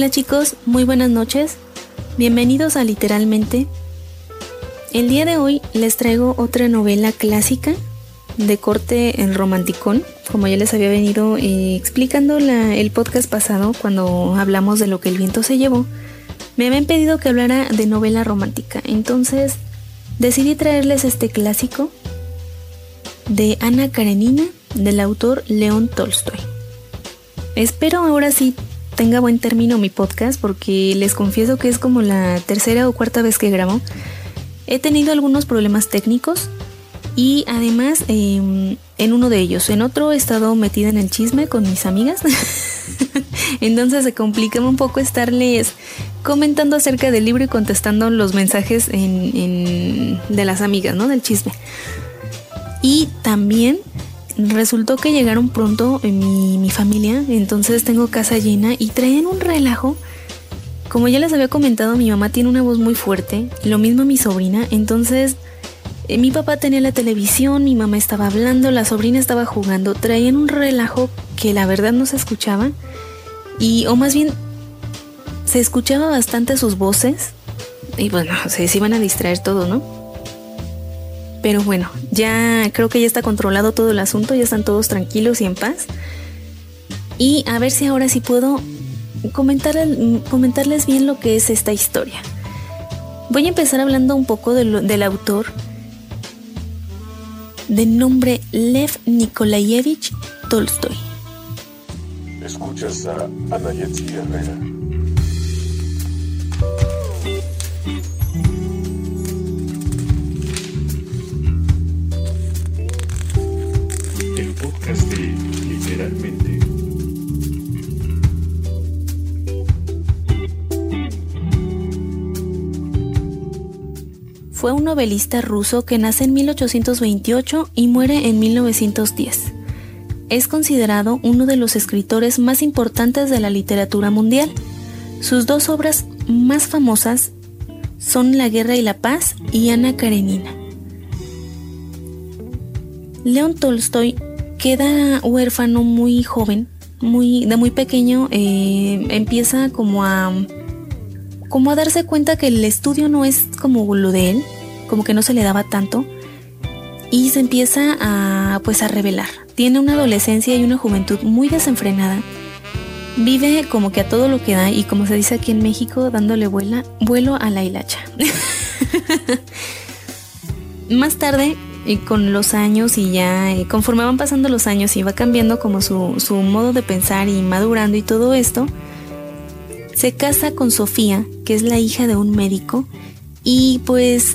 Hola chicos, muy buenas noches. Bienvenidos a Literalmente. El día de hoy les traigo otra novela clásica de corte en romanticón, como ya les había venido eh, explicando el podcast pasado cuando hablamos de lo que el viento se llevó. Me habían pedido que hablara de novela romántica, entonces decidí traerles este clásico de Ana Karenina del autor León Tolstoy. Espero ahora sí tenga buen término mi podcast porque les confieso que es como la tercera o cuarta vez que grabo. He tenido algunos problemas técnicos y además em, en uno de ellos, en otro he estado metida en el chisme con mis amigas. Entonces se complica un poco estarles comentando acerca del libro y contestando los mensajes de las amigas, ¿no? Del chisme. Y también resultó que llegaron pronto en mi, mi familia, entonces tengo casa llena y traen un relajo. Como ya les había comentado, mi mamá tiene una voz muy fuerte, lo mismo mi sobrina, entonces eh, mi papá tenía la televisión, mi mamá estaba hablando, la sobrina estaba jugando, traían un relajo que la verdad no se escuchaba. Y o más bien se escuchaba bastante sus voces. Y bueno, se, se iban a distraer todo, ¿no? Pero bueno, ya creo que ya está controlado todo el asunto, ya están todos tranquilos y en paz. Y a ver si ahora sí puedo comentar, comentarles bien lo que es esta historia. Voy a empezar hablando un poco del autor de nombre Lev Nikolayevich Tolstoy. Escuchas a Ana Herrera. Fue un novelista ruso que nace en 1828 y muere en 1910. Es considerado uno de los escritores más importantes de la literatura mundial. Sus dos obras más famosas son La Guerra y la Paz y Ana Karenina. León Tolstoy queda huérfano muy joven, muy, de muy pequeño, eh, empieza como a, como a darse cuenta que el estudio no es como lo de él, como que no se le daba tanto, y se empieza a, pues a revelar. Tiene una adolescencia y una juventud muy desenfrenada. Vive como que a todo lo que da y como se dice aquí en México, dándole vuelo a la hilacha. Más tarde y con los años y ya eh, conforme van pasando los años y va cambiando como su, su modo de pensar y madurando y todo esto, se casa con Sofía, que es la hija de un médico, y pues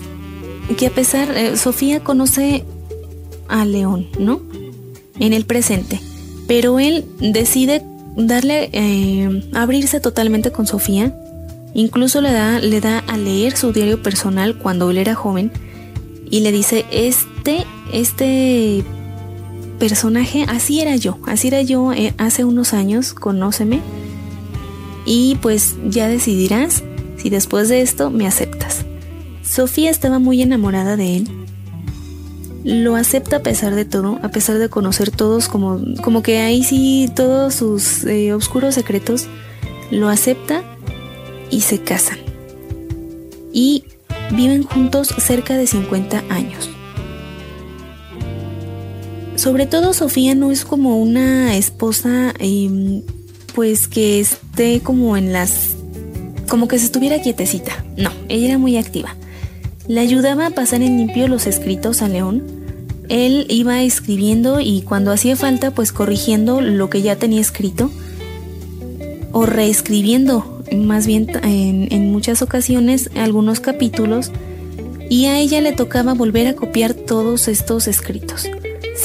que a pesar, eh, Sofía conoce a León, ¿no? En el presente, pero él decide darle, eh, abrirse totalmente con Sofía, incluso le da, le da a leer su diario personal cuando él era joven, y le dice, este, este personaje, así era yo, así era yo eh, hace unos años, conóceme. Y pues ya decidirás si después de esto me aceptas. Sofía estaba muy enamorada de él. Lo acepta a pesar de todo, a pesar de conocer todos como, como que ahí sí todos sus eh, oscuros secretos. Lo acepta y se casan. Y Viven juntos cerca de 50 años. Sobre todo Sofía no es como una esposa em, pues que esté como en las... como que se estuviera quietecita. No, ella era muy activa. Le ayudaba a pasar en limpio los escritos a León. Él iba escribiendo y cuando hacía falta pues corrigiendo lo que ya tenía escrito o reescribiendo más bien en, muchas ocasiones algunos capítulos y a ella le tocaba volver a copiar todos estos escritos.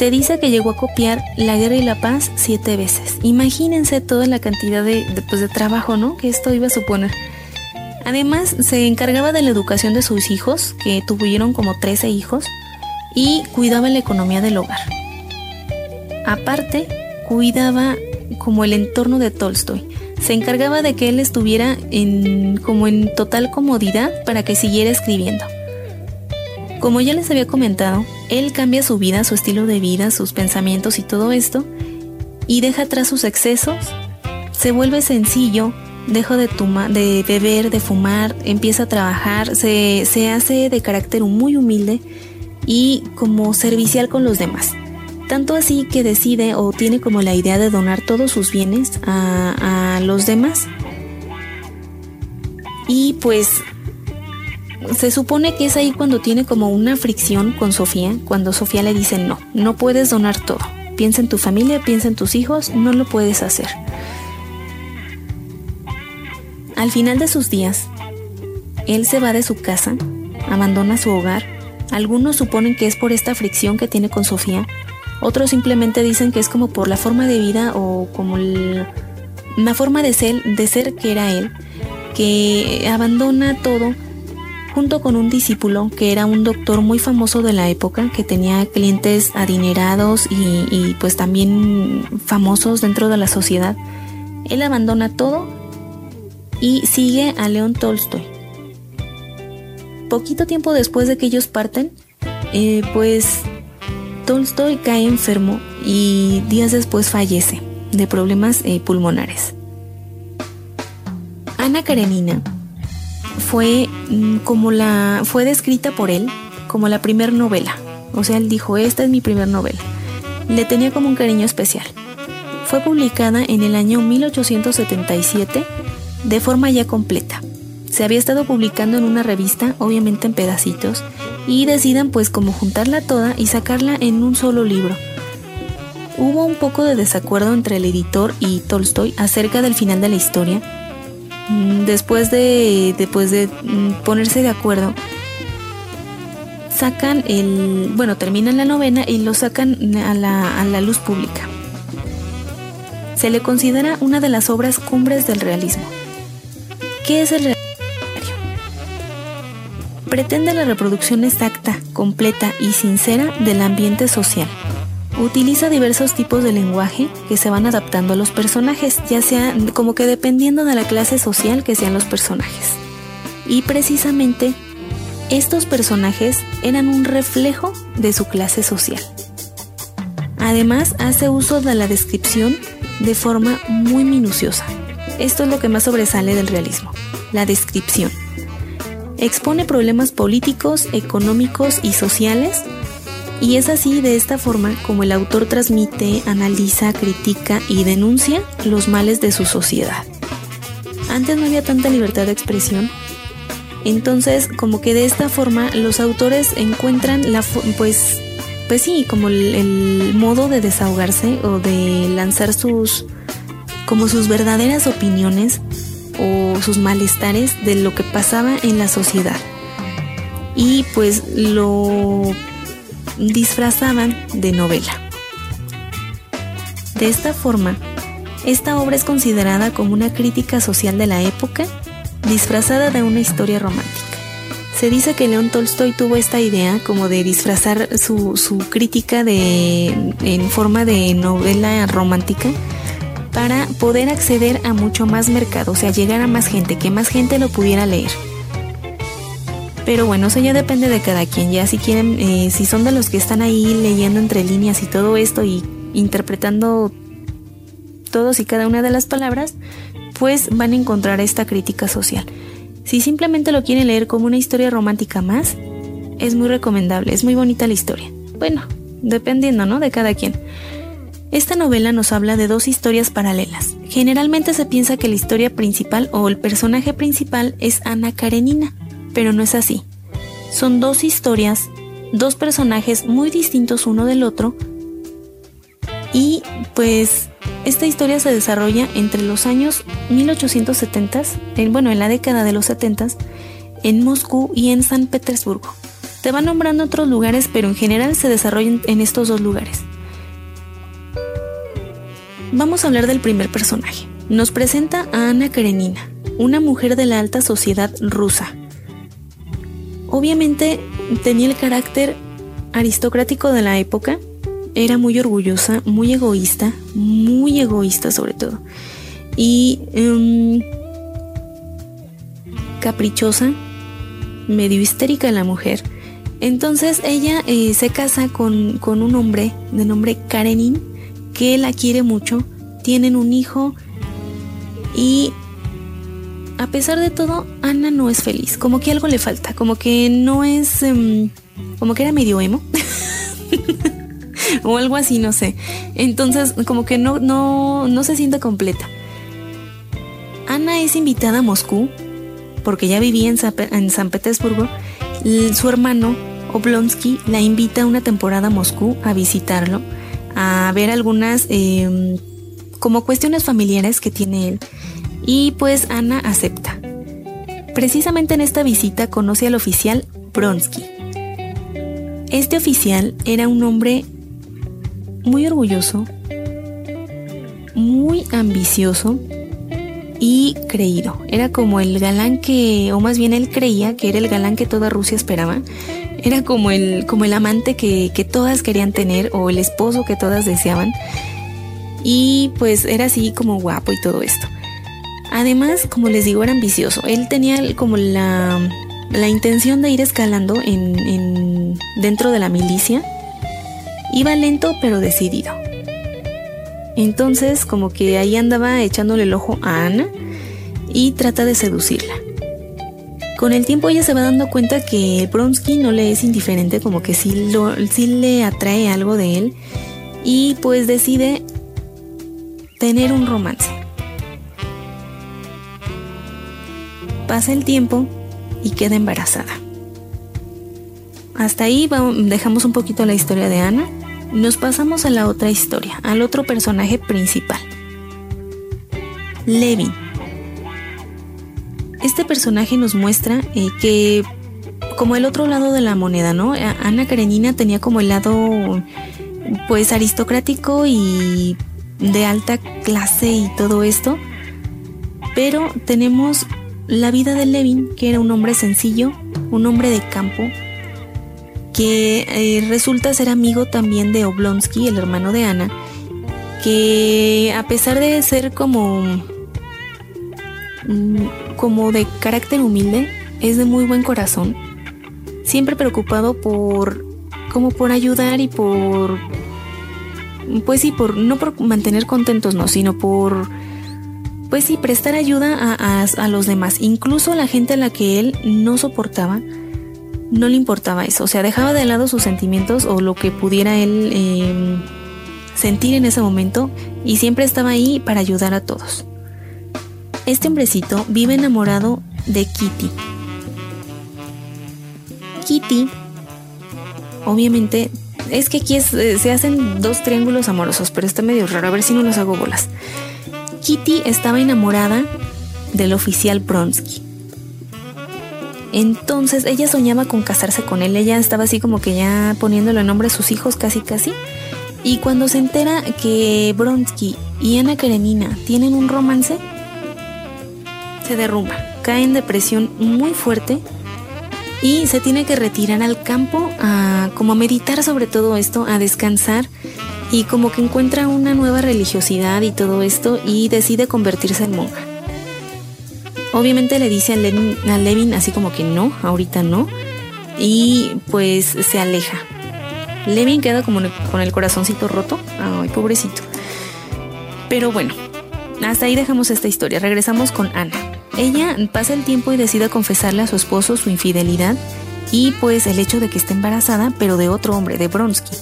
Se dice que llegó a copiar La Guerra y la Paz siete veces. Imagínense toda la cantidad de, pues, de trabajo ¿no? que esto iba a suponer. Además, se encargaba de la educación de sus hijos, que tuvieron como 13 hijos, y cuidaba la economía del hogar. Aparte, cuidaba como el entorno de Tolstoy, se encargaba de que él estuviera en, como en total comodidad para que siguiera escribiendo. Como ya les había comentado, él cambia su vida, su estilo de vida, sus pensamientos y todo esto, y deja atrás sus excesos, se vuelve sencillo deja de, de beber, de fumar, empieza a trabajar, se, se hace de carácter muy humilde y como servicial con los demás. Tanto así que decide o tiene como la idea de donar todos sus bienes a, a los demás. Y pues se supone que es ahí cuando tiene como una fricción con Sofía, cuando Sofía le dice no, no puedes donar todo. Piensa en tu familia, piensa en tus hijos, no lo puedes hacer. Al final de sus días, él se va de su casa, abandona su hogar. Algunos suponen que es por esta fricción que tiene con Sofía, otros simplemente dicen que es como por la forma de vida o como la forma de ser, de ser que era él, que abandona todo junto con un discípulo que era un doctor muy famoso de la época, que tenía clientes adinerados y, pues también famosos dentro de la sociedad. Él abandona todo y sigue a León Tolstoy. Poquito tiempo después de que ellos parten, eh, pues Tolstoy cae enfermo y días después fallece de problemas eh, pulmonares. Ana Karenina fue mm, como la fue descrita por él como la primer novela. O sea, él dijo, "Esta es mi primer novela." Le tenía como un cariño especial. Fue publicada en el año 1877 de forma ya completa. Se había estado publicando en una revista, obviamente en pedacitos, y decidan pues como juntarla toda y sacarla en un solo libro. Hubo un poco de desacuerdo entre el editor y Tolstoy acerca del final de la historia, después de, después de mm, ponerse de acuerdo, sacan el, bueno, terminan la novena y lo sacan a la, a la luz pública. Se le considera una de las obras cumbres del realismo. ¿Qué es el realismo? Pretende la reproducción exacta, completa y sincera del ambiente social Utiliza diversos tipos de lenguaje que se van adaptando a los personajes, ya sea como que dependiendo de la clase social que sean los personajes. Y precisamente estos personajes eran un reflejo de su clase social. Además, hace uso de la descripción de forma muy minuciosa. Esto es lo que más sobresale del realismo, la descripción. Expone problemas políticos, económicos y sociales y es así, de esta forma, como el autor transmite, analiza, critica y denuncia los males de su sociedad. Antes no había tanta libertad de expresión, entonces como que de esta forma los autores encuentran la, pues, pues sí, como el, el modo de desahogarse o de lanzar sus, como sus verdaderas opiniones o sus malestares de lo que pasaba en la sociedad. Y pues lo disfrazaban de novela. De esta forma, esta obra es considerada como una crítica social de la época, disfrazada de una historia romántica. Se dice que León Tolstoy tuvo esta idea como de disfrazar su, su crítica de, en forma de novela romántica para poder acceder a mucho más mercado, o sea, llegar a más gente, que más gente lo pudiera leer. Pero bueno, eso ya depende de cada quien. Ya si quieren, eh, si son de los que están ahí leyendo entre líneas y todo esto y interpretando todos y cada una de las palabras, pues van a encontrar esta crítica social. Si simplemente lo quieren leer como una historia romántica más, es muy recomendable, es muy bonita la historia. Bueno, dependiendo, ¿no? De cada quien. Esta novela nos habla de dos historias paralelas. Generalmente se piensa que la historia principal o el personaje principal es Ana Karenina, pero no es así. Son dos historias, dos personajes muy distintos uno del otro y pues esta historia se desarrolla entre los años 1870, en, bueno, en la década de los 70, en Moscú y en San Petersburgo. Te van nombrando otros lugares, pero en general se desarrollan en estos dos lugares. Vamos a hablar del primer personaje. Nos presenta a Ana Karenina, una mujer de la alta sociedad rusa, Obviamente tenía el carácter aristocrático de la época, era muy orgullosa, muy egoísta, muy egoísta sobre todo, y em, caprichosa, medio histérica la mujer. Entonces ella eh, se casa con, con un hombre de nombre Karenin, que la quiere mucho, tienen un hijo y pesar de todo, Ana no es feliz, como que algo le falta, como que no es, em, como que era medio emo. o algo así, no sé. Entonces, como que no, no, no se siente completa. Ana es invitada a Moscú, porque ya vivía en San, Petersburgo. Su hermano, Oblonsky, la invita una temporada a Moscú a visitarlo, a ver algunas em, como cuestiones familiares que tiene él. Y pues Ana acepta. Precisamente en esta visita conoce al oficial Bronsky. Este oficial era un hombre muy orgulloso, muy ambicioso y creído. Era como el galán que, o más bien él creía que era el galán que toda Rusia esperaba. Era como el, como el amante que, que todas querían tener o el esposo que todas deseaban. Y pues era así como guapo y todo esto. Además, como les digo, era ambicioso. Él tenía como la, la intención de ir escalando en, en, dentro de la milicia Iba lento pero decidido. Entonces como que ahí andaba echándole el ojo a Ana y trata de seducirla. Con el tiempo ella se va dando cuenta que Bronsky no le es indiferente, como que sí, lo, sí le atrae algo de él y pues decide tener un romance. Pasa el tiempo y queda embarazada. Hasta ahí dejamos un poquito la historia de Ana nos pasamos a la otra historia, al otro personaje principal. Levin. Este personaje nos muestra eh, que como el otro lado de la moneda, ¿no? Ana Karenina tenía como el lado pues aristocrático y de alta clase y todo esto. Pero tenemos la vida de Levin, que era un hombre sencillo, un hombre de campo, que eh, resulta ser amigo también de Oblonsky, el hermano de Ana, que a pesar de ser como, mm, como de carácter humilde, es de muy buen corazón, siempre preocupado por como por ayudar y por pues sí, por no por mantener contentos, no, sino por pues sí, prestar ayuda a, a los demás, incluso a la gente a la que él no soportaba no le importaba eso, o sea, dejaba de lado sus sentimientos o lo que pudiera él em, sentir en ese momento y siempre estaba ahí para ayudar a todos. Este hombrecito vive enamorado de Kitty. Kitty, obviamente, es que aquí eh, se hacen dos triángulos amorosos, pero está medio raro, a ver si no los hago bolas. Kitty estaba enamorada del oficial Bronsky. Entonces ella soñaba con casarse con él, ella estaba así como que ya poniéndole nombre a sus hijos casi casi. Y cuando se entera que Bronsky y Ana Karenina tienen un romance, se derrumba, cae en depresión muy fuerte y se tiene que retirar al campo a como a meditar sobre todo esto, a descansar y como que encuentra una nueva religiosidad y todo esto y decide convertirse en monja. Obviamente le dice a Levin, así como que no, ahorita no. Y pues se aleja. Levin queda como con el corazoncito roto. Ay, pobrecito. Pero bueno, hasta ahí dejamos esta historia. Regresamos con Ana. Ella pasa el tiempo y decide confesarle a su esposo su infidelidad y pues el hecho de que está embarazada, pero de otro hombre, de Bronsky.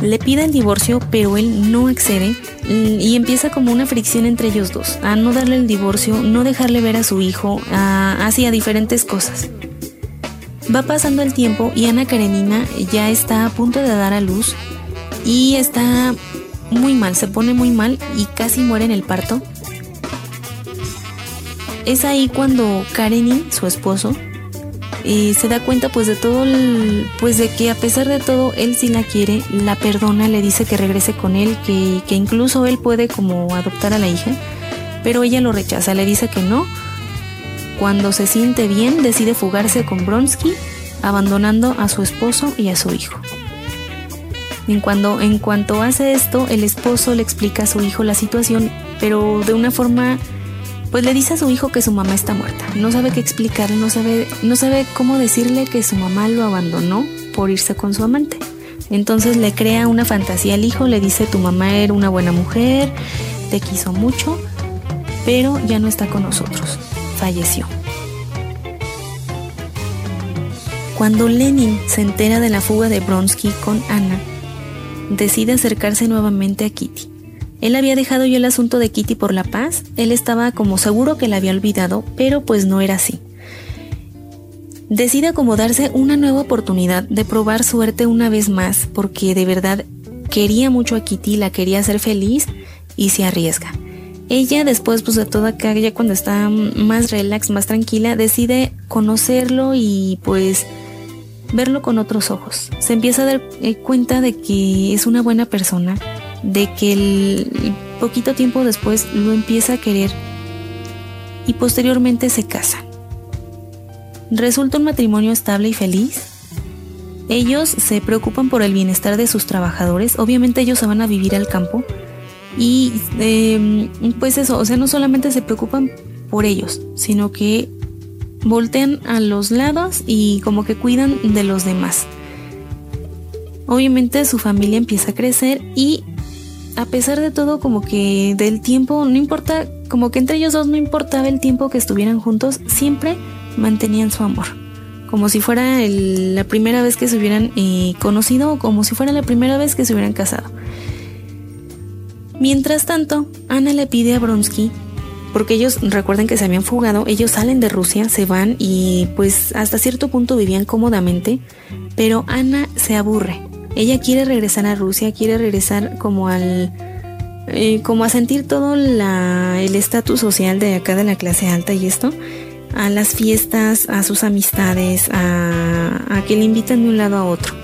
Le pide el divorcio, pero él no accede y empieza como una fricción entre ellos dos, a no darle el divorcio, no dejarle ver a su hijo, a, así a diferentes cosas. Va pasando el tiempo y Ana Karenina ya está a punto de dar a luz y está muy mal, se pone muy mal y casi muere en el parto. Es ahí cuando Karenin, su esposo, se da cuenta pues de todo, pues de que a pesar de todo él sí la quiere, la perdona, le dice que regrese con él, que, que incluso él puede como adoptar a la hija, pero ella lo rechaza, le dice que no. Cuando se siente bien, decide fugarse con Bronsky, abandonando a su esposo y a su hijo. En, cuando, en cuanto hace esto, el esposo le explica a su hijo la situación, pero de una forma pues le dice a su hijo que su mamá está muerta. No sabe qué explicarle, no sabe, no sabe cómo decirle que su mamá lo abandonó por irse con su amante. Entonces le crea una fantasía al hijo, le dice tu mamá era una buena mujer, te quiso mucho, pero ya no está con nosotros. falleció. Cuando Lenin se entera de la fuga de Bronsky con Anna, decide acercarse nuevamente a Kitty. Él había dejado ya el asunto de Kitty por la paz, él estaba como seguro que la había olvidado, pero pues no era así. Decide acomodarse una nueva oportunidad de probar suerte una vez más, porque de verdad quería mucho a Kitty, la quería hacer feliz y se arriesga. Ella después pues de toda acá, ya cuando está más relax, más tranquila, decide conocerlo y pues verlo con otros ojos. Se empieza a dar eh, cuenta de que es una buena persona, de que el poquito tiempo después lo empieza a querer y posteriormente se casa. Resulta un matrimonio estable y feliz. Ellos se preocupan por el bienestar de sus trabajadores, obviamente ellos se van a vivir al campo y em, pues eso, o sea, no solamente se preocupan por ellos, sino que voltean a los lados y como que cuidan de los demás. Obviamente su familia empieza a crecer y a pesar de todo como que del tiempo, no importa, como que entre ellos dos no importaba el tiempo que estuvieran juntos, siempre mantenían su amor. Como si fuera la primera vez que se hubieran eh, conocido o como si fuera la primera vez que se hubieran casado. Mientras tanto, Ana le pide a Bronsky porque ellos recuerden que se habían fugado, ellos salen de Rusia, se van y pues hasta cierto punto vivían cómodamente, pero Ana se aburre. Ella quiere regresar a Rusia, quiere regresar como al eh, como a sentir todo el estatus social de acá de la clase alta y esto, a las fiestas, a sus amistades, a, que le invitan de un lado a otro.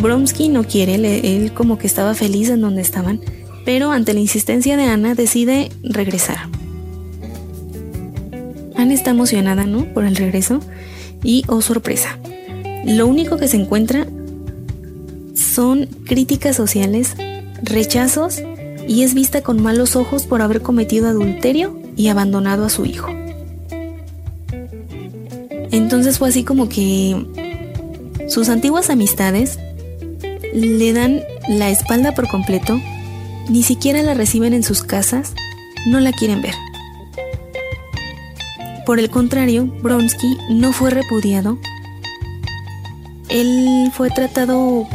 Bromsky no quiere, él como que estaba feliz en donde estaban, pero ante la insistencia de Ana decide regresar. Ana está emocionada, ¿no? Por el regreso. Y, oh sorpresa, lo único que se encuentra son críticas sociales, rechazos y es vista con malos ojos por haber cometido adulterio y abandonado a su hijo. Entonces fue así como que sus antiguas amistades le dan la espalda por completo, ni siquiera la reciben en sus casas, no la quieren ver. Por el contrario, Bronsky no fue repudiado. Él fue tratado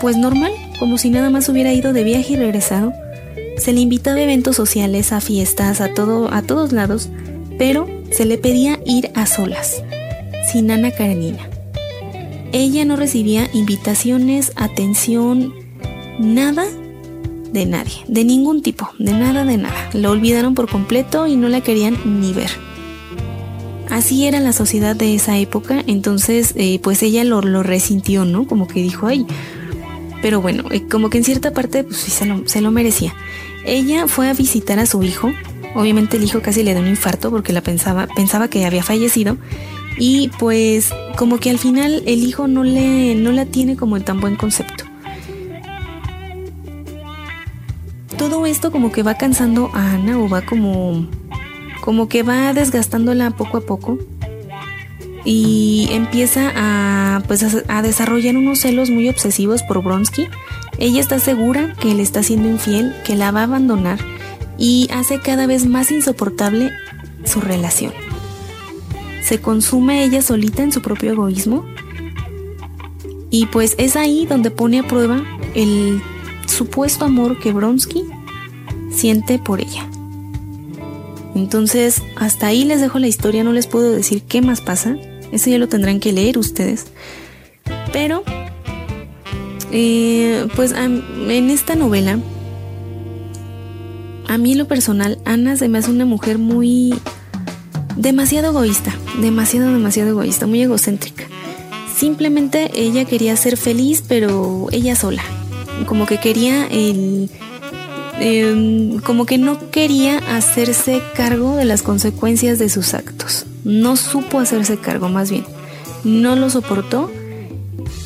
pues normal, como si nada más hubiera ido de viaje y regresado. Se le invitaba a eventos sociales, a fiestas, a todo, a todos lados, pero se le pedía ir a solas, sin Ana Karenina. Ella no recibía invitaciones, atención, nada de nadie, de ningún tipo, de nada, de nada. Lo olvidaron por completo y no la querían ni ver así era la sociedad de esa época, entonces eh, pues ella lo, resintió, ¿no? Como que dijo, ay, pero bueno, eh, como que en cierta parte pues sí se lo, se lo merecía. Ella fue a visitar a su hijo, obviamente el hijo casi le dio un infarto porque la pensaba, pensaba que había fallecido y pues como que al final el hijo no le no la tiene como en tan buen concepto. Todo esto como que va cansando a Ana o va como como que va desgastándola poco a poco y empieza a, pues a, desarrollar unos celos muy obsesivos por Bronsky. Ella está segura que él está siendo infiel, que la va a abandonar y hace cada vez más insoportable su relación. Se consume ella solita en su propio egoísmo y pues es ahí donde pone a prueba el supuesto amor que Bronsky siente por ella. Entonces, hasta ahí les dejo la historia, no les puedo decir qué más pasa. Eso ya lo tendrán que leer ustedes. Pero, eh, pues en esta novela, a mí lo personal, Ana se me hace una mujer muy... demasiado egoísta, demasiado, demasiado egoísta, muy egocéntrica. Simplemente ella quería ser feliz, pero ella sola. Como que quería el Em, como que no quería hacerse cargo de las consecuencias de sus actos. No supo hacerse cargo, más bien. No lo soportó.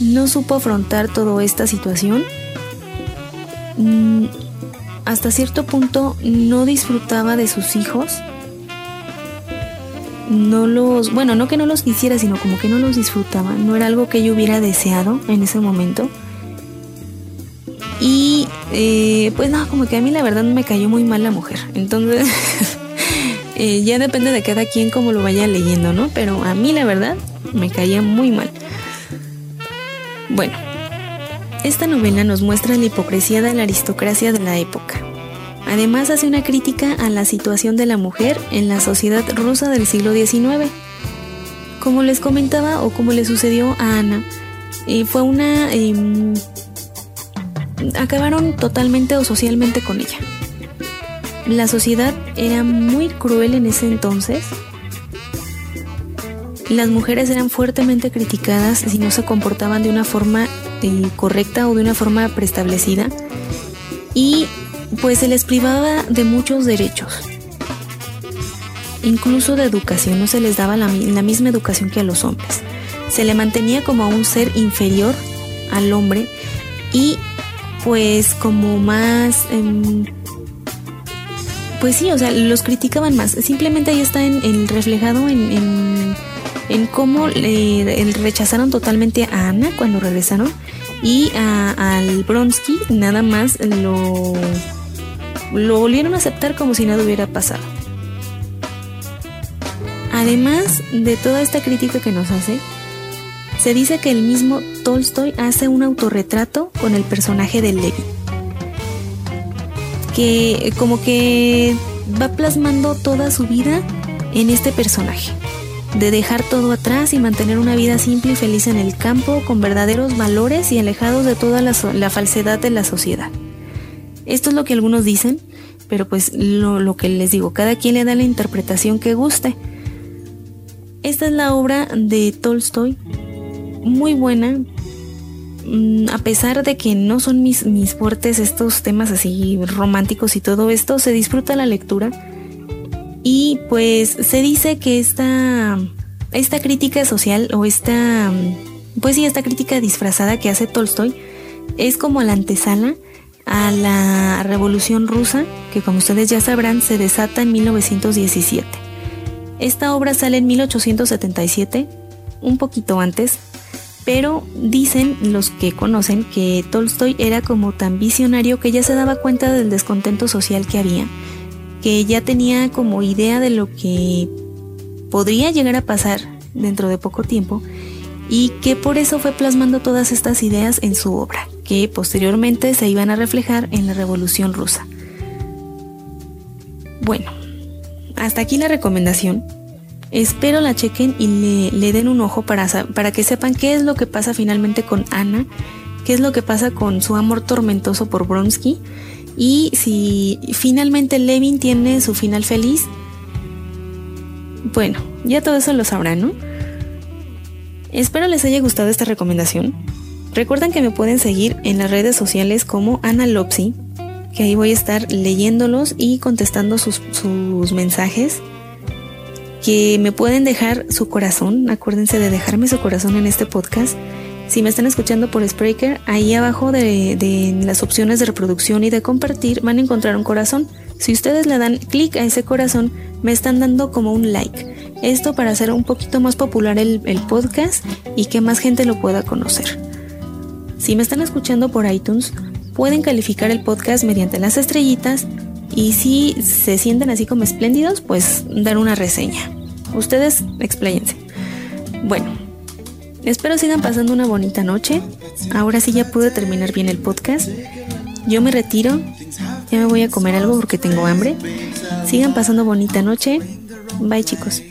No supo afrontar toda esta situación. Mm, hasta cierto punto no disfrutaba de sus hijos. No los, bueno, no que no los quisiera, sino como que no los disfrutaba. No era algo que yo hubiera deseado en ese momento. Y eh, pues no, como que a mí la verdad me cayó muy mal la mujer. Entonces, eh, ya depende de cada quien cómo lo vaya leyendo, ¿no? Pero a mí la verdad me caía muy mal. Bueno, esta novela nos muestra la hipocresía de la aristocracia de la época. Además hace una crítica a la situación de la mujer en la sociedad rusa del siglo XIX. Como les comentaba o como le sucedió a Ana, eh, fue una... Em, acabaron totalmente o socialmente con ella. La sociedad era muy cruel en ese entonces. Las mujeres eran fuertemente criticadas si no se comportaban de una forma eh, correcta o de una forma preestablecida. Y pues se les privaba de muchos derechos. Incluso de educación, no se les daba la, misma educación que a los hombres. Se le mantenía como a un ser inferior al hombre y pues como más... Em, pues sí, o sea, los criticaban más. Simplemente ahí está en, reflejado en, en, cómo le, rechazaron totalmente a Ana cuando regresaron y al Bronsky nada más lo, lo volvieron a aceptar como si nada hubiera pasado. Además de toda esta crítica que nos hace, se dice que el mismo Tolstoy hace un autorretrato con el personaje de Levi. Que como que va plasmando toda su vida en este personaje. De dejar todo atrás y mantener una vida simple y feliz en el campo, con verdaderos valores y alejados de toda la, falsedad de la sociedad. Esto es lo que algunos dicen, pero pues lo, lo que les digo, cada quien le da la interpretación que guste. Esta es la obra de Tolstoy, muy buena, a pesar de que no son mis, mis fuertes estos temas así románticos y todo esto, se disfruta la lectura. Y pues se dice que esta, esta crítica social o esta, pues sí, esta crítica disfrazada que hace Tolstoy es como la antesala a la Revolución Rusa, que como ustedes ya sabrán se desata en 1917. Esta obra sale en 1877, un poquito antes, pero dicen los que conocen que Tolstoy era como tan visionario que ya se daba cuenta del descontento social que había, que ya tenía como idea de lo que podría llegar a pasar dentro de poco tiempo y que por eso fue plasmando todas estas ideas en su obra que posteriormente se iban a reflejar en la Revolución Rusa. Bueno, hasta aquí la recomendación. Espero la chequen y le, den un ojo para, para que sepan qué es lo que pasa finalmente con Ana, qué es lo que pasa con su amor tormentoso por Bronsky y si finalmente Levin tiene su final feliz. Bueno, ya todo eso lo sabrán, ¿no? Espero les haya gustado esta recomendación. Recuerden que me pueden seguir en las redes sociales como Ana Lopsi, que ahí voy a estar leyéndolos y contestando sus, mensajes. Que me pueden dejar su corazón, acuérdense de dejarme su corazón en este podcast. Si me están escuchando por Spreaker, ahí abajo de, las opciones de reproducción y de compartir van a encontrar un corazón. Si ustedes le dan clic a ese corazón, me están dando como un like. Esto para hacer un poquito más popular el, el podcast y que más gente lo pueda conocer. Si me están escuchando por iTunes, pueden calificar el podcast mediante las estrellitas y si se sienten así como espléndidos, pues dar una reseña. Ustedes expláyense. Bueno, espero sigan pasando una bonita noche. Ahora sí ya pude terminar bien el podcast. Yo me retiro. Ya me voy a comer algo porque tengo hambre. Sigan pasando bonita noche. Bye chicos.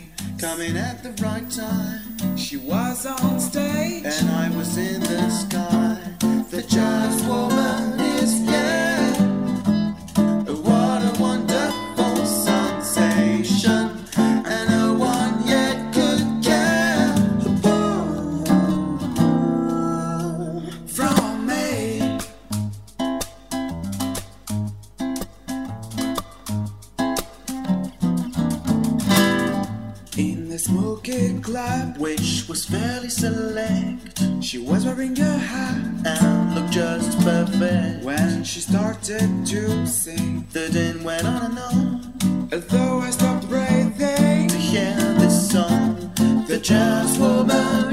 Which was fairly select, she was wearing a hat and looked just perfect. When she started to sing, the din went on and on. Although I stopped breathing to hear this song, the jazz woman